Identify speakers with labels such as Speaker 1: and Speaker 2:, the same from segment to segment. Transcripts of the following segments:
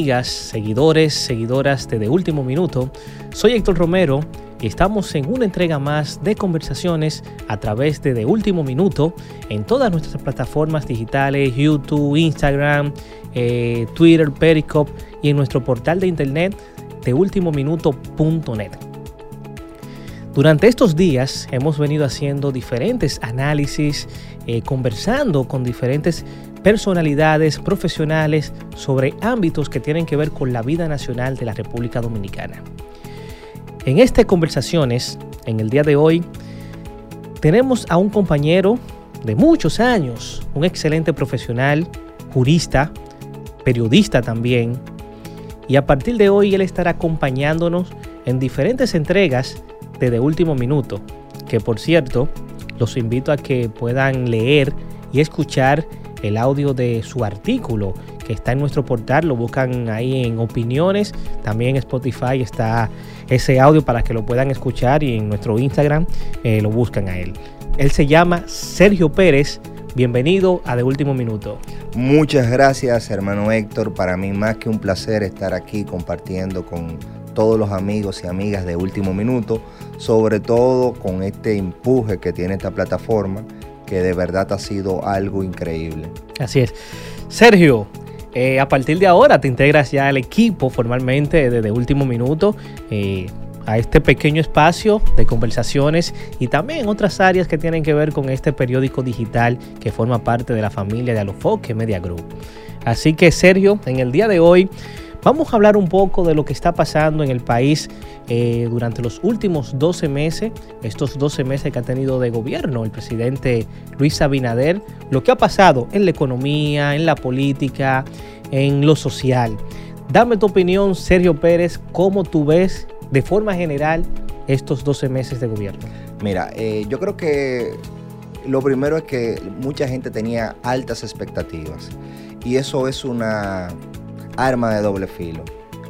Speaker 1: amigas, seguidores, seguidoras de De Último Minuto. Soy Héctor Romero y estamos en una entrega más de conversaciones a través de De Último Minuto en todas nuestras plataformas digitales, YouTube, Instagram, eh, Twitter, Periscope y en nuestro portal de internet deultimominuto.net. Durante estos días hemos venido haciendo diferentes análisis, eh, conversando con diferentes personalidades profesionales sobre ámbitos que tienen que ver con la vida nacional de la República Dominicana. En estas conversaciones, en el día de hoy, tenemos a un compañero de muchos años, un excelente profesional, jurista, periodista también, y a partir de hoy él estará acompañándonos en diferentes entregas de De Último Minuto, que por cierto, los invito a que puedan leer y escuchar el audio de su artículo que está en nuestro portal, lo buscan ahí en opiniones, también en Spotify está ese audio para que lo puedan escuchar y en nuestro Instagram eh, lo buscan a él. Él se llama Sergio Pérez, bienvenido a De Último Minuto.
Speaker 2: Muchas gracias hermano Héctor, para mí más que un placer estar aquí compartiendo con todos los amigos y amigas de Último Minuto, sobre todo con este empuje que tiene esta plataforma que de verdad ha sido algo increíble.
Speaker 1: Así es. Sergio, eh, a partir de ahora te integras ya al equipo formalmente desde último minuto. Eh, a este pequeño espacio de conversaciones y también otras áreas que tienen que ver con este periódico digital que forma parte de la familia de Alofoque Media Group. Así que Sergio, en el día de hoy Vamos a hablar un poco de lo que está pasando en el país eh, durante los últimos 12 meses, estos 12 meses que ha tenido de gobierno el presidente Luis Abinader, lo que ha pasado en la economía, en la política, en lo social. Dame tu opinión, Sergio Pérez, cómo tú ves de forma general estos 12 meses de gobierno.
Speaker 2: Mira, eh, yo creo que lo primero es que mucha gente tenía altas expectativas y eso es una arma de doble filo,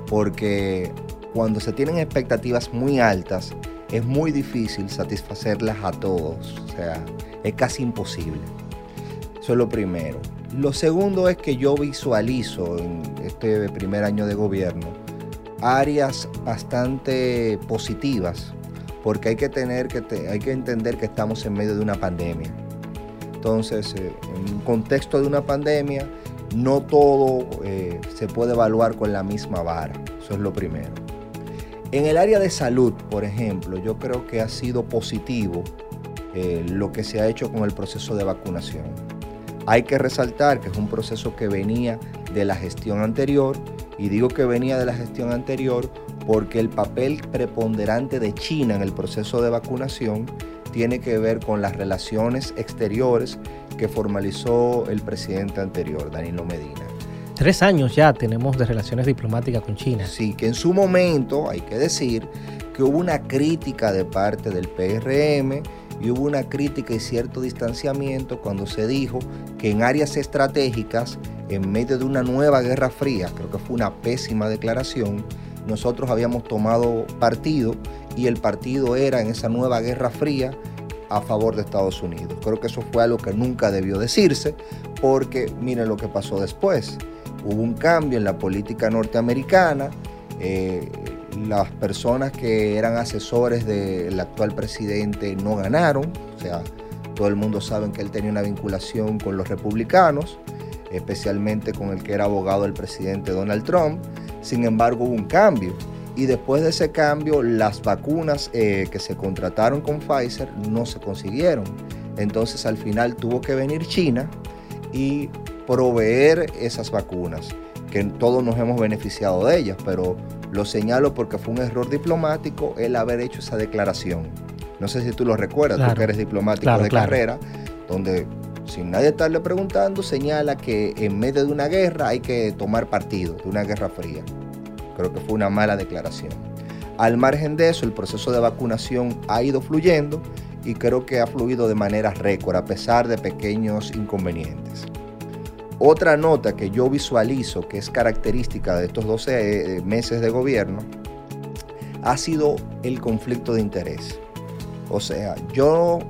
Speaker 2: porque cuando se tienen expectativas muy altas, es muy difícil satisfacerlas a todos, o sea, es casi imposible. Eso es lo primero. Lo segundo es que yo visualizo en este primer año de gobierno áreas bastante positivas, porque hay que tener que hay que entender que estamos en medio de una pandemia. Entonces, eh, en un contexto de una pandemia, no todo eh, se puede evaluar con la misma vara. Eso es lo primero. En el área de salud, por ejemplo, yo creo que ha sido positivo eh, lo que se ha hecho con el proceso de vacunación. Hay que resaltar que es un proceso que venía de la gestión anterior y digo que venía de la gestión anterior porque el papel preponderante de China en el proceso de vacunación tiene que ver con las relaciones exteriores que formalizó el presidente anterior, Danilo Medina.
Speaker 1: Tres años ya tenemos de relaciones diplomáticas con China.
Speaker 2: Sí, que en su momento, hay que decir, que hubo una crítica de parte del PRM y hubo una crítica y cierto distanciamiento cuando se dijo que en áreas estratégicas, en medio de una nueva guerra fría, creo que fue una pésima declaración, nosotros habíamos tomado partido y el partido era en esa nueva guerra fría a favor de Estados Unidos. Creo que eso fue algo que nunca debió decirse porque miren lo que pasó después. Hubo un cambio en la política norteamericana. Eh, las personas que eran asesores del actual presidente no ganaron. O sea, todo el mundo sabe que él tenía una vinculación con los republicanos, especialmente con el que era abogado del presidente Donald Trump. Sin embargo, hubo un cambio y después de ese cambio las vacunas eh, que se contrataron con Pfizer no se consiguieron. Entonces al final tuvo que venir China y proveer esas vacunas, que todos nos hemos beneficiado de ellas, pero lo señalo porque fue un error diplomático el haber hecho esa declaración. No sé si tú lo recuerdas, tú que eres diplomático de carrera, donde sin nadie estarle preguntando, señala que en medio de una guerra hay que tomar partido, de una guerra fría. Creo que fue una mala declaración. Al margen de eso, el proceso de vacunación ha ido fluyendo y creo que ha fluido de manera récord a pesar de pequeños inconvenientes. Otra nota que yo visualizo que es característica de estos 12 eh, meses de gobierno ha sido el conflicto de interés. O sea, yo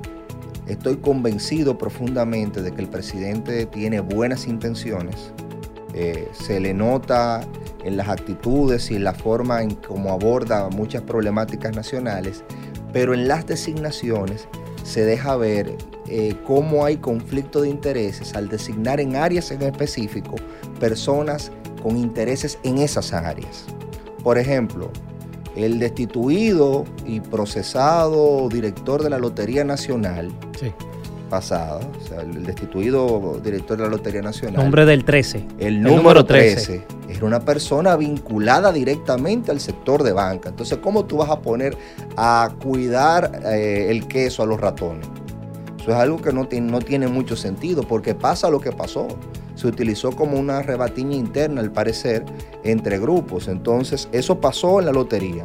Speaker 2: estoy convencido profundamente de que el presidente tiene buenas intenciones. Eh, se le nota en las actitudes y en la forma en cómo aborda muchas problemáticas nacionales, pero en las designaciones se deja ver eh, cómo hay conflicto de intereses al designar en áreas en específico personas con intereses en esas áreas. Por ejemplo, el destituido y procesado director de la Lotería Nacional pasada, o sea, el destituido director de la Lotería Nacional.
Speaker 1: Nombre del 13.
Speaker 2: El número, 13. Era una persona vinculada directamente al sector de banca. Entonces, ¿cómo tú vas a poner a cuidar eh, el queso a los ratones? Eso es algo que no tiene, no tiene mucho sentido porque pasa lo que pasó. Se utilizó como una rebatiña interna, al parecer, entre grupos. Entonces, eso pasó en la lotería.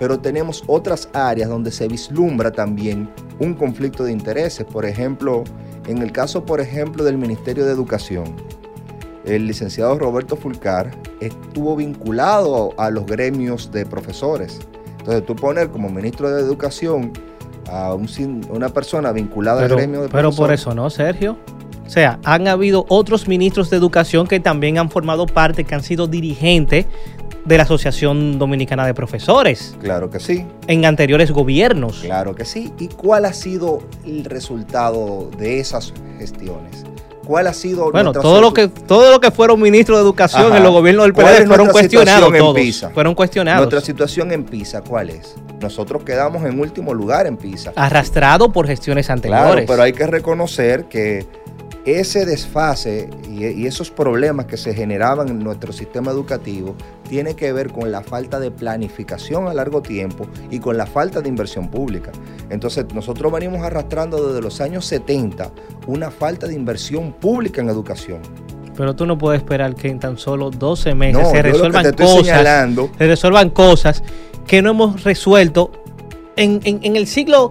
Speaker 2: Pero tenemos otras áreas donde se vislumbra también un conflicto de intereses. Por ejemplo, en el caso, por ejemplo, del Ministerio de Educación, el licenciado Roberto Fulcar estuvo vinculado a los gremios de profesores. Entonces, tú poner como ministro de Educación a una persona vinculada al gremio de
Speaker 1: Pero por eso no, Sergio. O sea, han habido otros ministros de educación que también han formado parte, que han sido dirigentes de la Asociación Dominicana de Profesores.
Speaker 2: Claro que sí.
Speaker 1: En anteriores gobiernos.
Speaker 2: Claro que sí. ¿Y cuál ha sido el resultado de esas gestiones? ¿Cuál ha sido
Speaker 1: Bueno, todo lo que todo lo que fueron ministros de educación en los gobiernos del PLD fueron cuestionados todos. Fueron cuestionados.
Speaker 2: Nuestra situación en PISA, ¿cuál es? Nosotros quedamos en último lugar en PISA.
Speaker 1: Arrastrado por gestiones anteriores. Claro,
Speaker 2: pero hay que reconocer que ese desfase y, esos problemas que se generaban en nuestro sistema educativo tiene que ver con la falta de planificación a largo tiempo y con la falta de inversión pública. Entonces nosotros venimos arrastrando desde los años 70 una falta de inversión pública en educación.
Speaker 1: Pero tú no puedes esperar que en tan solo 12 meses se resuelvan cosas. Se resuelvan cosas que no hemos resuelto en, en el siglo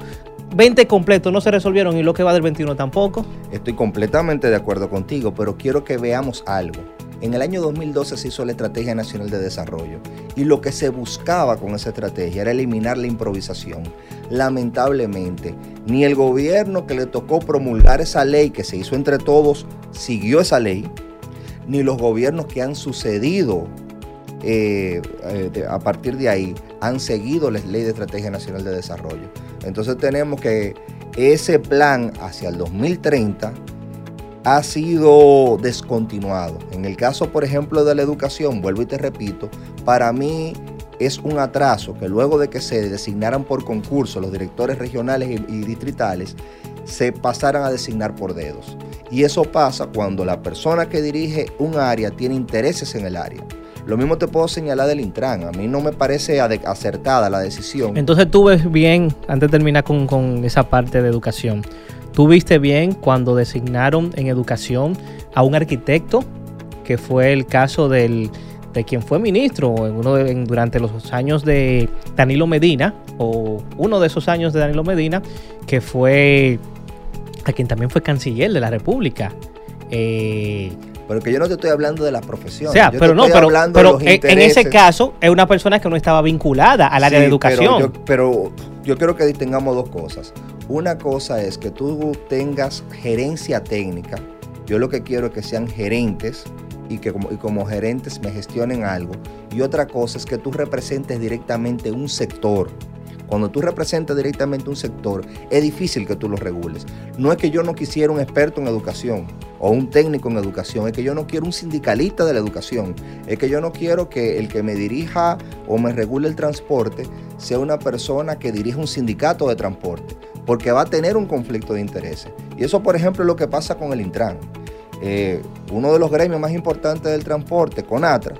Speaker 1: 20 completos no se resolvieron y lo que va del 21 tampoco.
Speaker 2: Estoy completamente de acuerdo contigo, pero quiero que veamos algo. En el año 2012 se hizo la Estrategia Nacional de Desarrollo y lo que se buscaba con esa estrategia era eliminar la improvisación. Lamentablemente, ni el gobierno que le tocó promulgar esa ley que se hizo entre todos siguió esa ley, ni los gobiernos que han sucedido eh, eh, a partir de ahí han seguido la ley de Estrategia Nacional de Desarrollo. Entonces tenemos que ese plan hacia el 2030 ha sido descontinuado. En el caso, por ejemplo, de la educación, vuelvo y te repito, para mí es un atraso que luego de que se designaran por concurso los directores regionales y, distritales, se pasaran a designar por dedos. Y eso pasa cuando la persona que dirige un área tiene intereses en el área. Lo mismo te puedo señalar del Intran. A mí no me parece acertada la decisión.
Speaker 1: Entonces tú ves bien, antes de terminar con, esa parte de educación, tú viste bien cuando designaron en educación a un arquitecto, que fue el caso de quien fue ministro en uno durante los años de Danilo Medina, o uno de esos años de Danilo Medina, que fue a quien también fue canciller de la República.
Speaker 2: Eh, pero que yo no te estoy hablando de la profesión.
Speaker 1: O sea, pero no, pero, pero en ese caso es una persona que no estaba vinculada al área de educación.
Speaker 2: Pero yo, quiero que distingamos dos cosas. Una cosa es que tú tengas gerencia técnica. Yo lo que quiero es que sean gerentes y que como, y como gerentes me gestionen algo. Y otra cosa es que tú representes directamente un sector. Cuando tú representas directamente un sector, es difícil que tú lo regules. No es que yo no quisiera un experto en educación o un técnico en educación, es que yo no quiero un sindicalista de la educación, es que yo no quiero que el que me dirija o me regule el transporte sea una persona que dirija un sindicato de transporte, porque va a tener un conflicto de intereses. Y eso, por ejemplo, es lo que pasa con el Intran. Eh, uno de los gremios más importantes del transporte, CONATRA,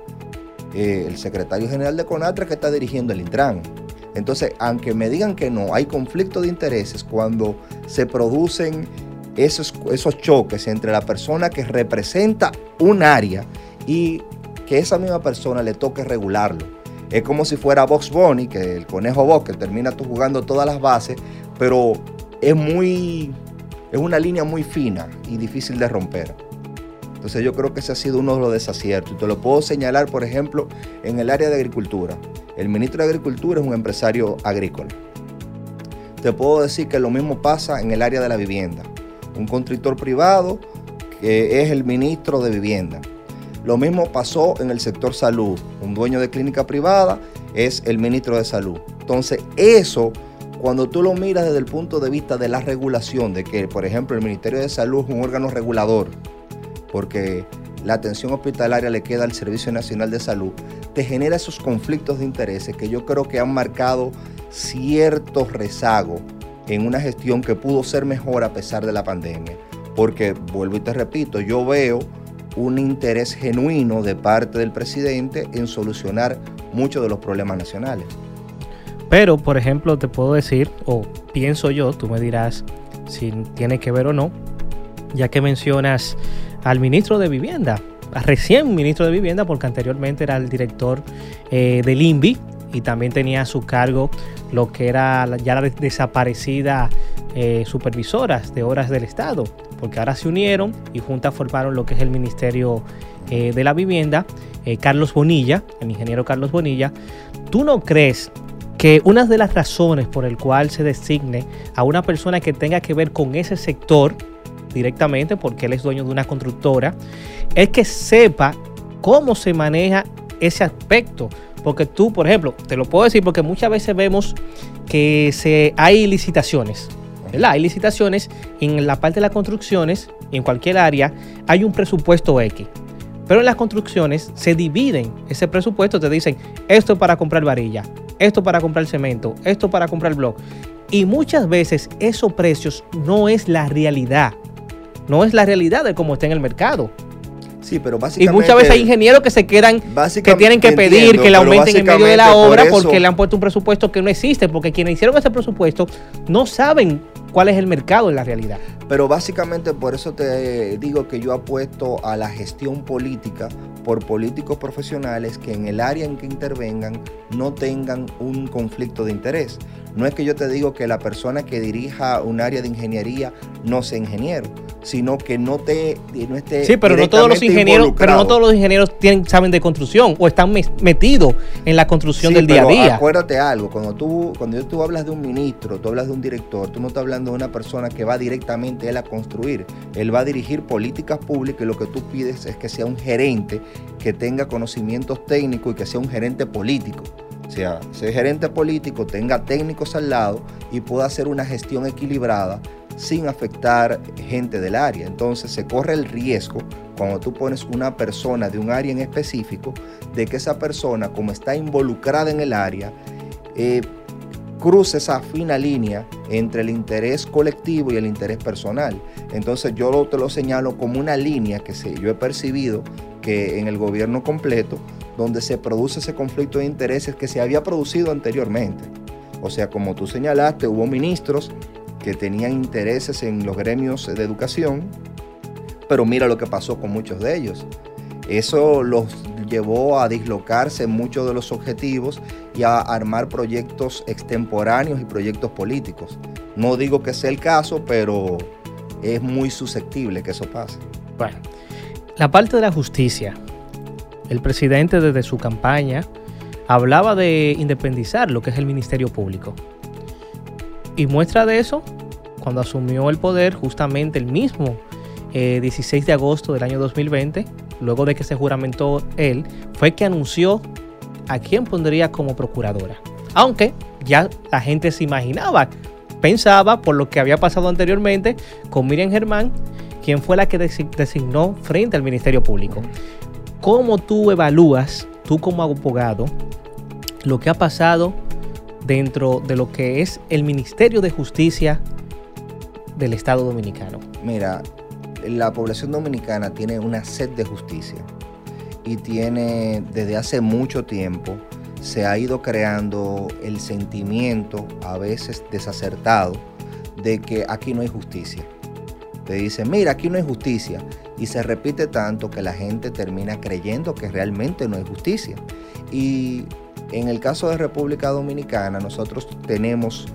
Speaker 2: eh, el secretario general de CONATRA que está dirigiendo el Intran. Entonces, aunque me digan que no, hay conflicto de intereses cuando se producen esos, esos choques entre la persona que representa un área y que esa misma persona le toque regularlo. Es como si fuera Box Bunny, que el conejo Box, que termina tú jugando todas las bases, pero es muy, es una línea muy fina y difícil de romper. Entonces yo creo que ese ha sido uno de los desaciertos. Y te lo puedo señalar, por ejemplo, en el área de agricultura. El ministro de Agricultura es un empresario agrícola. Te puedo decir que lo mismo pasa en el área de la vivienda. Un constructor privado que es el ministro de vivienda. Lo mismo pasó en el sector salud. Un dueño de clínica privada es el ministro de salud. Entonces, eso, cuando tú lo miras desde el punto de vista de la regulación, de que, por ejemplo, el Ministerio de Salud es un órgano regulador, porque la atención hospitalaria le queda al Servicio Nacional de Salud, te genera esos conflictos de intereses que yo creo que han marcado cierto rezago en una gestión que pudo ser mejor a pesar de la pandemia. Porque, vuelvo y te repito, yo veo un interés genuino de parte del presidente en solucionar muchos de los problemas nacionales.
Speaker 1: Pero, por ejemplo, te puedo decir, o pienso yo, tú me dirás si tiene que ver o no, ya que mencionas al ministro de Vivienda, recién ministro de Vivienda, porque anteriormente era el director eh, del INVI y también tenía a su cargo lo que era ya la desaparecida eh, supervisoras de obras del Estado, porque ahora se unieron y juntas formaron lo que es el Ministerio eh, de la Vivienda. Carlos Bonilla, el ingeniero Carlos Bonilla, ¿tú no crees que una de las razones por el cual se designe a una persona que tenga que ver con ese sector, directamente porque él es dueño de una constructora, es que sepa cómo se maneja ese aspecto. Porque tú, por ejemplo, te lo puedo decir porque muchas veces vemos que se, hay licitaciones, ¿verdad? Hay licitaciones en la parte de las construcciones, en cualquier área, hay un presupuesto X. Pero en las construcciones se dividen ese presupuesto, te dicen, esto es para comprar varilla, esto para comprar cemento, esto para comprar blog. Y muchas veces esos precios no es la realidad no es la realidad de cómo está en el mercado.
Speaker 2: Sí, pero básicamente.
Speaker 1: Y muchas veces hay ingenieros que se quedan, que tienen que pedir que le aumenten en medio de la obra porque le han puesto un presupuesto que no existe, porque quienes hicieron ese presupuesto no saben cuál es el mercado en la realidad.
Speaker 2: Pero básicamente por eso te digo que yo apuesto a la gestión política por políticos profesionales que en el área en que intervengan no tengan un conflicto de interés. No es que yo te digo que la persona que dirija un área de ingeniería no sea ingeniero, sino que no te no esté
Speaker 1: Sí, pero no todos los ingenieros, pero no todos los ingenieros tienen saben de construcción o están metidos en la construcción del día a día.
Speaker 2: Acuérdate algo, cuando tú cuando tú hablas de un ministro, tú hablas de un director, tú no estás hablando de una persona que va directamente él a construir, él va a dirigir políticas públicas y lo que tú pides es que sea un gerente que tenga conocimientos técnicos y que sea un gerente político. O sea, gerente político tenga técnicos al lado y pueda hacer una gestión equilibrada sin afectar gente del área. Entonces se corre el riesgo cuando tú pones una persona de un área en específico de que esa persona, como está involucrada en el área, eh, cruce esa fina línea entre el interés colectivo y el interés personal. Entonces yo te lo señalo como una línea que yo he percibido que en el gobierno completo donde se produce ese conflicto de intereses que se había producido anteriormente. O sea, como tú señalaste, hubo ministros que tenían intereses en los gremios de educación, pero mira lo que pasó con muchos de ellos. Eso los llevó a dislocarse muchos de los objetivos y a armar proyectos extemporáneos y proyectos políticos. No digo que sea el caso, pero es muy susceptible que eso pase.
Speaker 1: Bueno, la parte de la justicia el presidente desde su campaña hablaba de independizar lo que es el Ministerio Público. Y muestra de eso, cuando asumió el poder justamente el mismo 16 eh, de agosto del año 2020, luego de que se juramentó él, fue que anunció a quién pondría como procuradora. Aunque ya la gente se imaginaba, pensaba por lo que había pasado anteriormente con Miriam Germán, quien fue la que designó frente al Ministerio Público. ¿Cómo tú evalúas, tú como abogado, lo que ha pasado dentro de lo que es el Ministerio de Justicia del Estado Dominicano?
Speaker 2: Mira, la población dominicana tiene una sed de justicia y tiene desde hace mucho tiempo se ha ido creando el sentimiento, a veces desacertado, de que aquí no hay justicia. Te dicen, mira, aquí no hay justicia y se repite tanto que la gente termina creyendo que realmente no hay justicia. Y en el caso de República Dominicana, nosotros tenemos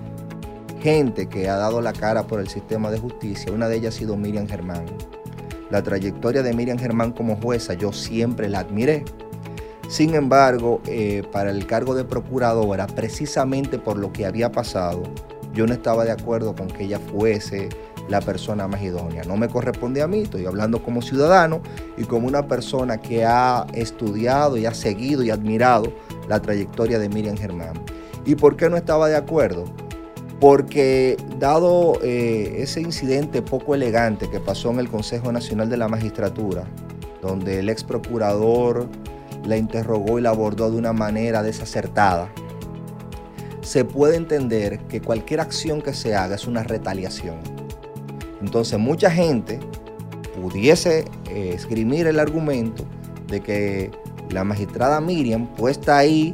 Speaker 2: gente que ha dado la cara por el sistema de justicia. Una de ellas ha sido Miriam Germán. La trayectoria de Miriam Germán como jueza yo siempre la admiré. Sin embargo, eh, para el cargo de procuradora, precisamente por lo que había pasado, yo no estaba de acuerdo con que ella fuese la persona más idónea. No me corresponde a mí, estoy hablando como ciudadano y como una persona que ha estudiado y ha seguido y admirado la trayectoria de Miriam Germán. ¿Y por qué no estaba de acuerdo? Porque dado eh, ese incidente poco elegante que pasó en el Consejo Nacional de la Magistratura, donde el ex procurador la interrogó y la abordó de una manera desacertada, se puede entender que cualquier acción que se haga es una retaliación. Entonces mucha gente pudiese eh, esgrimir el argumento de que la magistrada Miriam puesta ahí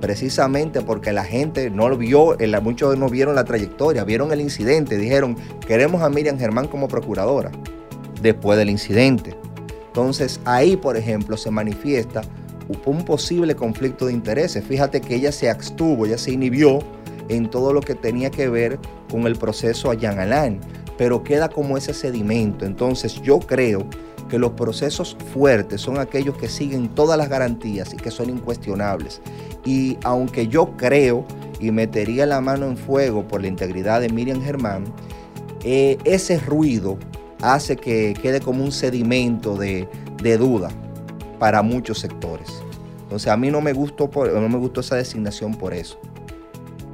Speaker 2: precisamente porque la gente no lo vio, muchos no vieron la trayectoria, vieron el incidente, dijeron, queremos a Miriam Germán como procuradora después del incidente. Entonces ahí, por ejemplo, se manifiesta un posible conflicto de intereses. Fíjate que ella se abstuvo, ella se inhibió en todo lo que tenía que ver con el proceso a Jean Alain, pero queda como ese sedimento. Entonces yo creo que los procesos fuertes son aquellos que siguen todas las garantías y que son incuestionables. Y aunque yo creo y metería la mano en fuego por la integridad de Miriam Germán, eh, ese ruido hace que quede como un sedimento de, duda para muchos sectores. Entonces a mí no me gustó, no me gustó esa designación por eso.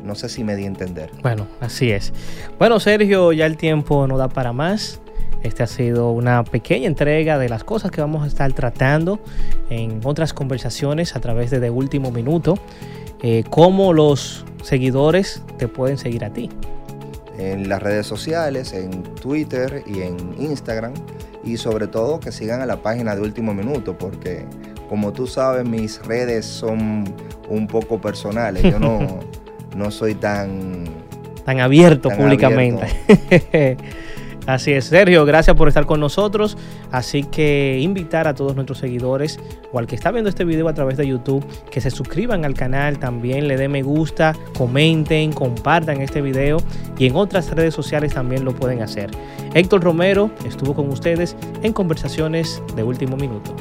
Speaker 2: No sé si me di a entender.
Speaker 1: Bueno, así es. Bueno, Sergio, ya el tiempo no da para más. Este ha sido una pequeña entrega de las cosas que vamos a estar tratando en otras conversaciones a través de De Último Minuto. Eh, cómo los seguidores te pueden seguir a ti.
Speaker 2: En las redes sociales, en Twitter y en Instagram y sobre todo que sigan a la página de Último Minuto porque como tú sabes mis redes son un poco personales. Yo no, no soy tan...
Speaker 1: Tan abierto públicamente. Así es, Sergio, gracias por estar con nosotros. Así que invitar a todos nuestros seguidores o al que está viendo este video a través de YouTube que se suscriban al canal, también le den me gusta, comenten, compartan este video y en otras redes sociales también lo pueden hacer. Héctor Romero estuvo con ustedes en conversaciones de último minuto.